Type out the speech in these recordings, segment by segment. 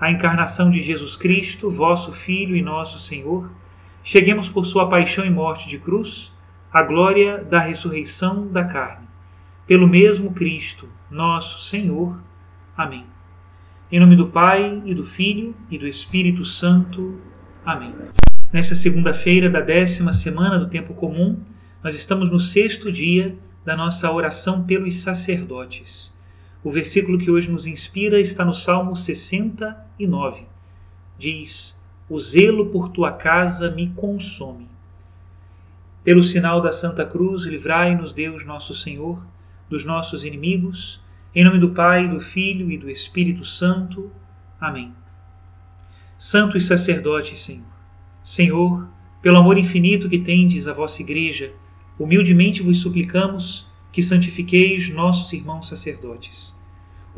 a encarnação de Jesus Cristo, vosso Filho e nosso Senhor, cheguemos por sua paixão e morte de cruz à glória da ressurreição da carne. Pelo mesmo Cristo, nosso Senhor. Amém. Em nome do Pai e do Filho e do Espírito Santo. Amém. Nesta segunda-feira da décima semana do tempo comum, nós estamos no sexto dia da nossa oração pelos sacerdotes. O versículo que hoje nos inspira está no Salmo 69. Diz: O zelo por tua casa me consome. Pelo sinal da Santa Cruz, livrai-nos, Deus nosso Senhor, dos nossos inimigos. Em nome do Pai, do Filho e do Espírito Santo. Amém. Santos sacerdotes, Senhor, Senhor, pelo amor infinito que tendes à vossa Igreja, humildemente vos suplicamos que santifiqueis nossos irmãos sacerdotes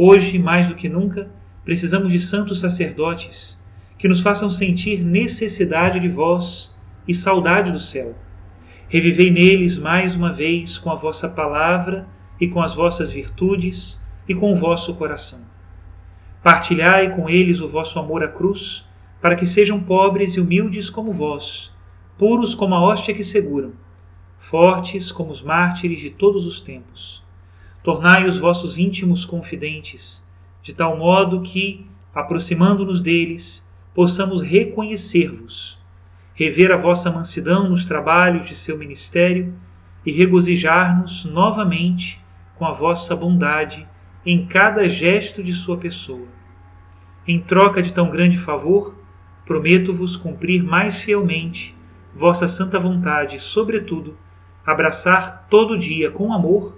Hoje, mais do que nunca, precisamos de santos sacerdotes que nos façam sentir necessidade de vós e saudade do céu. Revivei neles mais uma vez com a vossa palavra e com as vossas virtudes e com o vosso coração. Partilhai com eles o vosso amor à cruz, para que sejam pobres e humildes como vós, puros como a hóstia que seguram, fortes como os mártires de todos os tempos Tornai os vossos íntimos confidentes, de tal modo que, aproximando-nos deles, possamos reconhecer-vos, rever a vossa mansidão nos trabalhos de seu ministério e regozijar-nos novamente com a vossa bondade em cada gesto de sua pessoa. Em troca de tão grande favor, prometo-vos cumprir mais fielmente vossa santa vontade e, sobretudo, abraçar todo dia com amor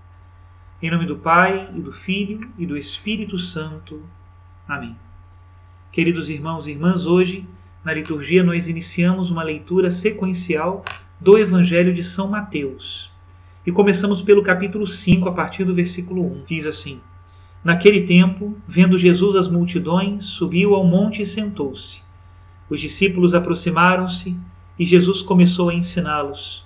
Em nome do Pai, e do Filho e do Espírito Santo. Amém. Queridos irmãos e irmãs, hoje, na liturgia, nós iniciamos uma leitura sequencial do Evangelho de São Mateus. E começamos pelo capítulo 5, a partir do versículo 1. Diz assim: Naquele tempo, vendo Jesus as multidões, subiu ao monte e sentou-se. Os discípulos aproximaram-se e Jesus começou a ensiná-los.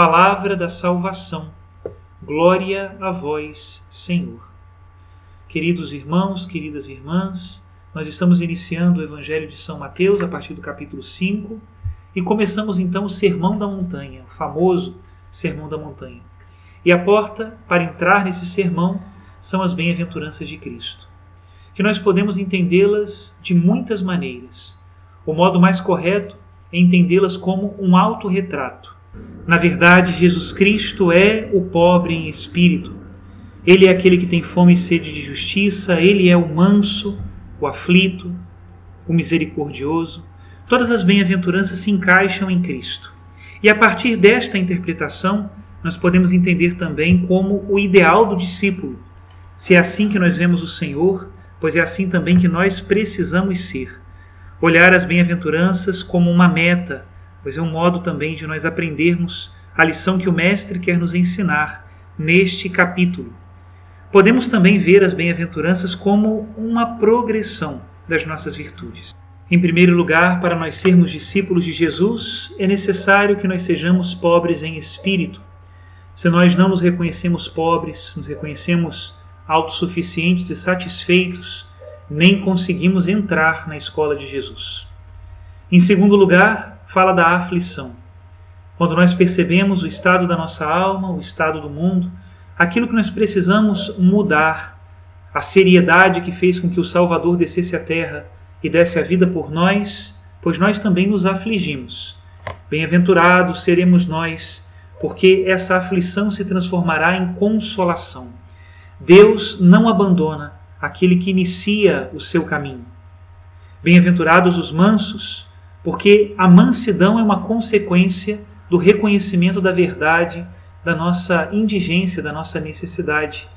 Palavra da salvação. Glória a vós, Senhor. Queridos irmãos, queridas irmãs, nós estamos iniciando o Evangelho de São Mateus a partir do capítulo 5 e começamos então o Sermão da Montanha, o famoso Sermão da Montanha. E a porta para entrar nesse sermão são as bem-aventuranças de Cristo, que nós podemos entendê-las de muitas maneiras. O modo mais correto é entendê-las como um autorretrato. Na verdade, Jesus Cristo é o pobre em espírito. Ele é aquele que tem fome e sede de justiça, ele é o manso, o aflito, o misericordioso. Todas as bem-aventuranças se encaixam em Cristo. E a partir desta interpretação, nós podemos entender também como o ideal do discípulo. Se é assim que nós vemos o Senhor, pois é assim também que nós precisamos ser. Olhar as bem-aventuranças como uma meta, pois é um modo também de nós aprendermos a lição que o Mestre quer nos ensinar neste capítulo. Podemos também ver as bem-aventuranças como uma progressão das nossas virtudes. Em primeiro lugar, para nós sermos discípulos de Jesus, é necessário que nós sejamos pobres em espírito. Se nós não nos reconhecemos pobres, nos reconhecemos autossuficientes e satisfeitos, nem conseguimos entrar na escola de Jesus. Em segundo lugar, fala da aflição. Quando nós percebemos o estado da nossa alma, o estado do mundo, aquilo que nós precisamos mudar, a seriedade que fez com que o Salvador descesse à terra e desse a vida por nós, pois nós também nos afligimos. Bem-aventurados seremos nós, porque essa aflição se transformará em consolação. Deus não abandona aquele que inicia o seu caminho. Bem-aventurados os mansos, porque a mansidão é uma consequência do reconhecimento da verdade, da nossa indigência, da nossa necessidade.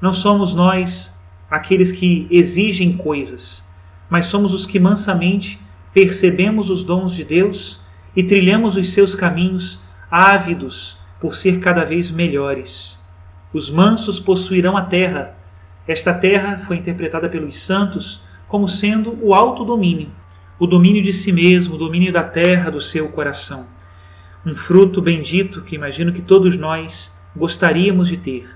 Não somos nós aqueles que exigem coisas, mas somos os que mansamente percebemos os dons de Deus e trilhamos os seus caminhos, ávidos por ser cada vez melhores. Os mansos possuirão a terra. Esta terra foi interpretada pelos santos como sendo o autodomínio, o domínio de si mesmo, o domínio da terra do seu coração. Um fruto bendito que imagino que todos nós gostaríamos de ter.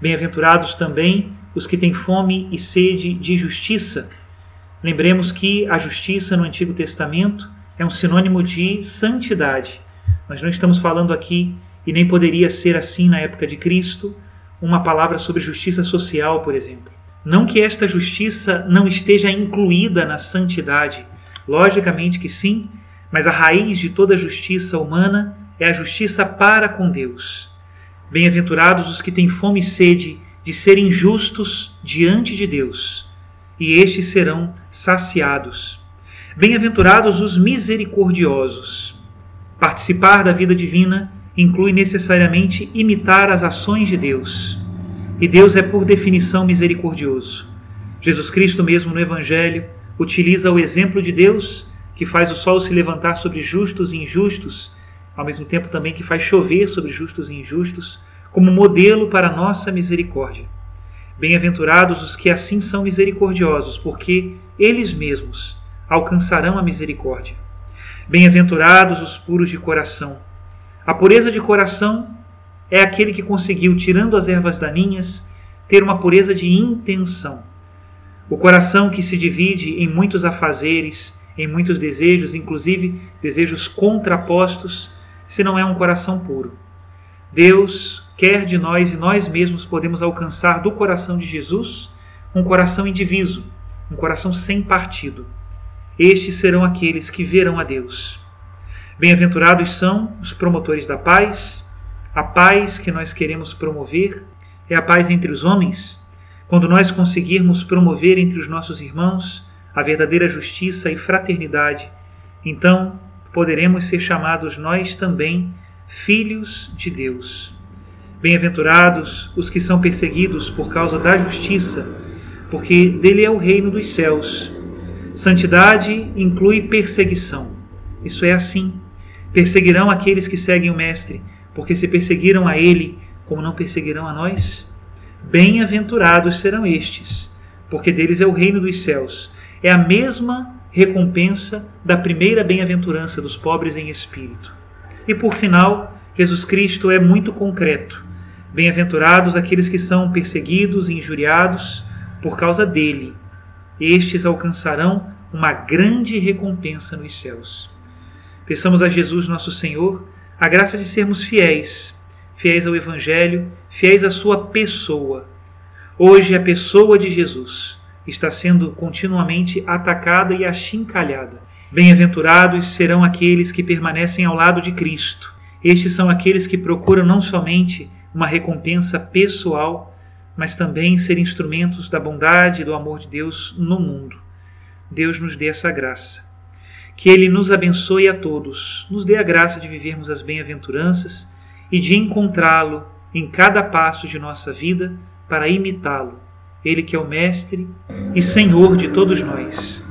Bem-aventurados também os que têm fome e sede de justiça, Lembremos que a justiça no Antigo Testamento é um sinônimo de santidade. Nós não estamos falando aqui, e nem poderia ser assim na época de Cristo, uma palavra sobre justiça social, por exemplo. Não que esta justiça não esteja incluída na santidade, logicamente que sim, mas a raiz de toda justiça humana é a justiça para com Deus. Bem-aventurados os que têm fome e sede de serem justos diante de Deus e estes serão saciados. Bem-aventurados os misericordiosos. Participar da vida divina inclui necessariamente imitar as ações de Deus. E Deus é, por definição, misericordioso. Jesus Cristo, mesmo no Evangelho, utiliza o exemplo de Deus, que faz o sol se levantar sobre justos e injustos, ao mesmo tempo também que faz chover sobre justos e injustos, como modelo para a nossa misericórdia. Bem-aventurados os que assim são misericordiosos, porque eles mesmos alcançarão a misericórdia. Bem-aventurados os puros de coração. A pureza de coração é aquele que conseguiu, tirando as ervas daninhas, ter uma pureza de intenção. O coração que se divide em muitos afazeres, em muitos desejos, inclusive desejos contrapostos, se não é um coração puro. Deus quer de nós e nós mesmos podemos alcançar do coração de Jesus um coração indiviso, um coração sem partido. Estes serão aqueles que verão a Deus. Bem-aventurados são os promotores da paz. A paz que nós queremos promover é a paz entre os homens. Quando nós conseguirmos promover entre os nossos irmãos a verdadeira justiça e fraternidade, então poderemos ser chamados nós também filhos de Deus. Bem-aventurados os que são perseguidos por causa da justiça, porque dele é o reino dos céus. Santidade inclui perseguição. Isso é assim. Perseguirão aqueles que seguem o Mestre, porque se perseguiram a ele, como não perseguirão a nós? Bem-aventurados serão estes, porque deles é o reino dos céus. É a mesma recompensa da primeira bem-aventurança dos pobres em espírito. E por final, Jesus Cristo é muito concreto. Bem-aventurados aqueles que são perseguidos e injuriados por causa dele. Estes alcançarão uma grande recompensa nos céus. Peçamos a Jesus, nosso Senhor, a graça de sermos fiéis, fiéis ao Evangelho, fiéis à Sua pessoa. Hoje, a pessoa de Jesus está sendo continuamente atacada e achincalhada. Bem-aventurados serão aqueles que permanecem ao lado de Cristo. Estes são aqueles que procuram não somente uma recompensa pessoal, mas também ser instrumentos da bondade e do amor de Deus no mundo. Deus nos dê essa graça. Que Ele nos abençoe a todos, nos dê a graça de vivermos as bem-aventuranças e de encontrá-lo em cada passo de nossa vida para imitá-lo. Ele que é o Mestre e Senhor de todos nós.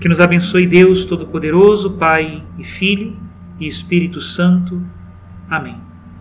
Que nos abençoe Deus Todo-Poderoso, Pai e Filho e Espírito Santo. Amém.